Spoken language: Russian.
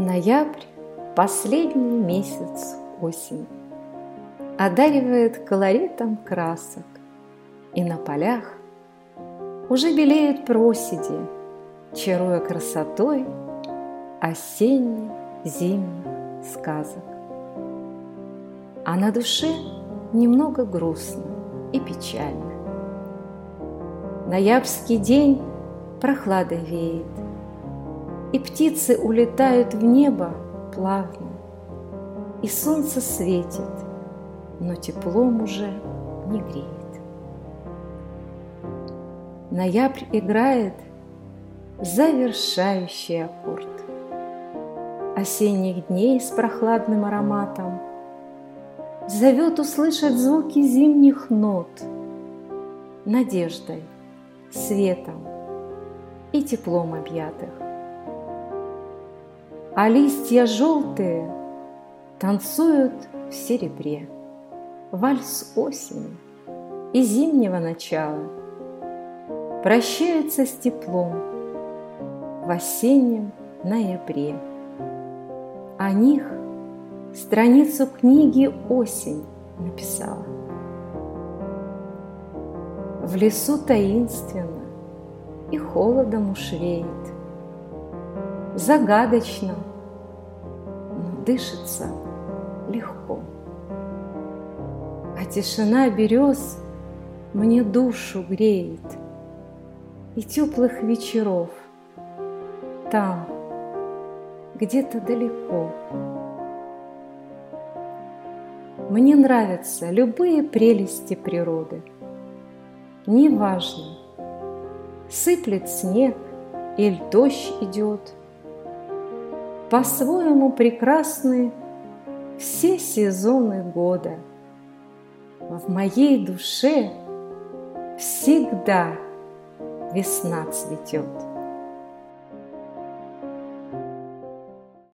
Ноябрь – последний месяц осени. Одаривает колоритом красок, И на полях уже белеют проседи, Чаруя красотой осенних зимних сказок. А на душе немного грустно и печально. Ноябрьский день прохладой веет – и птицы улетают в небо плавно, И солнце светит, но теплом уже не греет. Ноябрь играет завершающий аккорд. Осенних дней с прохладным ароматом Зовет услышать звуки зимних нот Надеждой, светом и теплом объятых а листья желтые танцуют в серебре. Вальс осени и зимнего начала прощаются с теплом в осеннем ноябре. О них страницу книги «Осень» написала. В лесу таинственно и холодом уж веет – загадочно, но дышится легко. А тишина берез мне душу греет, И теплых вечеров там, где-то далеко. Мне нравятся любые прелести природы. Неважно, сыплет снег или дождь идет – по-своему прекрасны все сезоны года. В моей душе всегда весна цветет.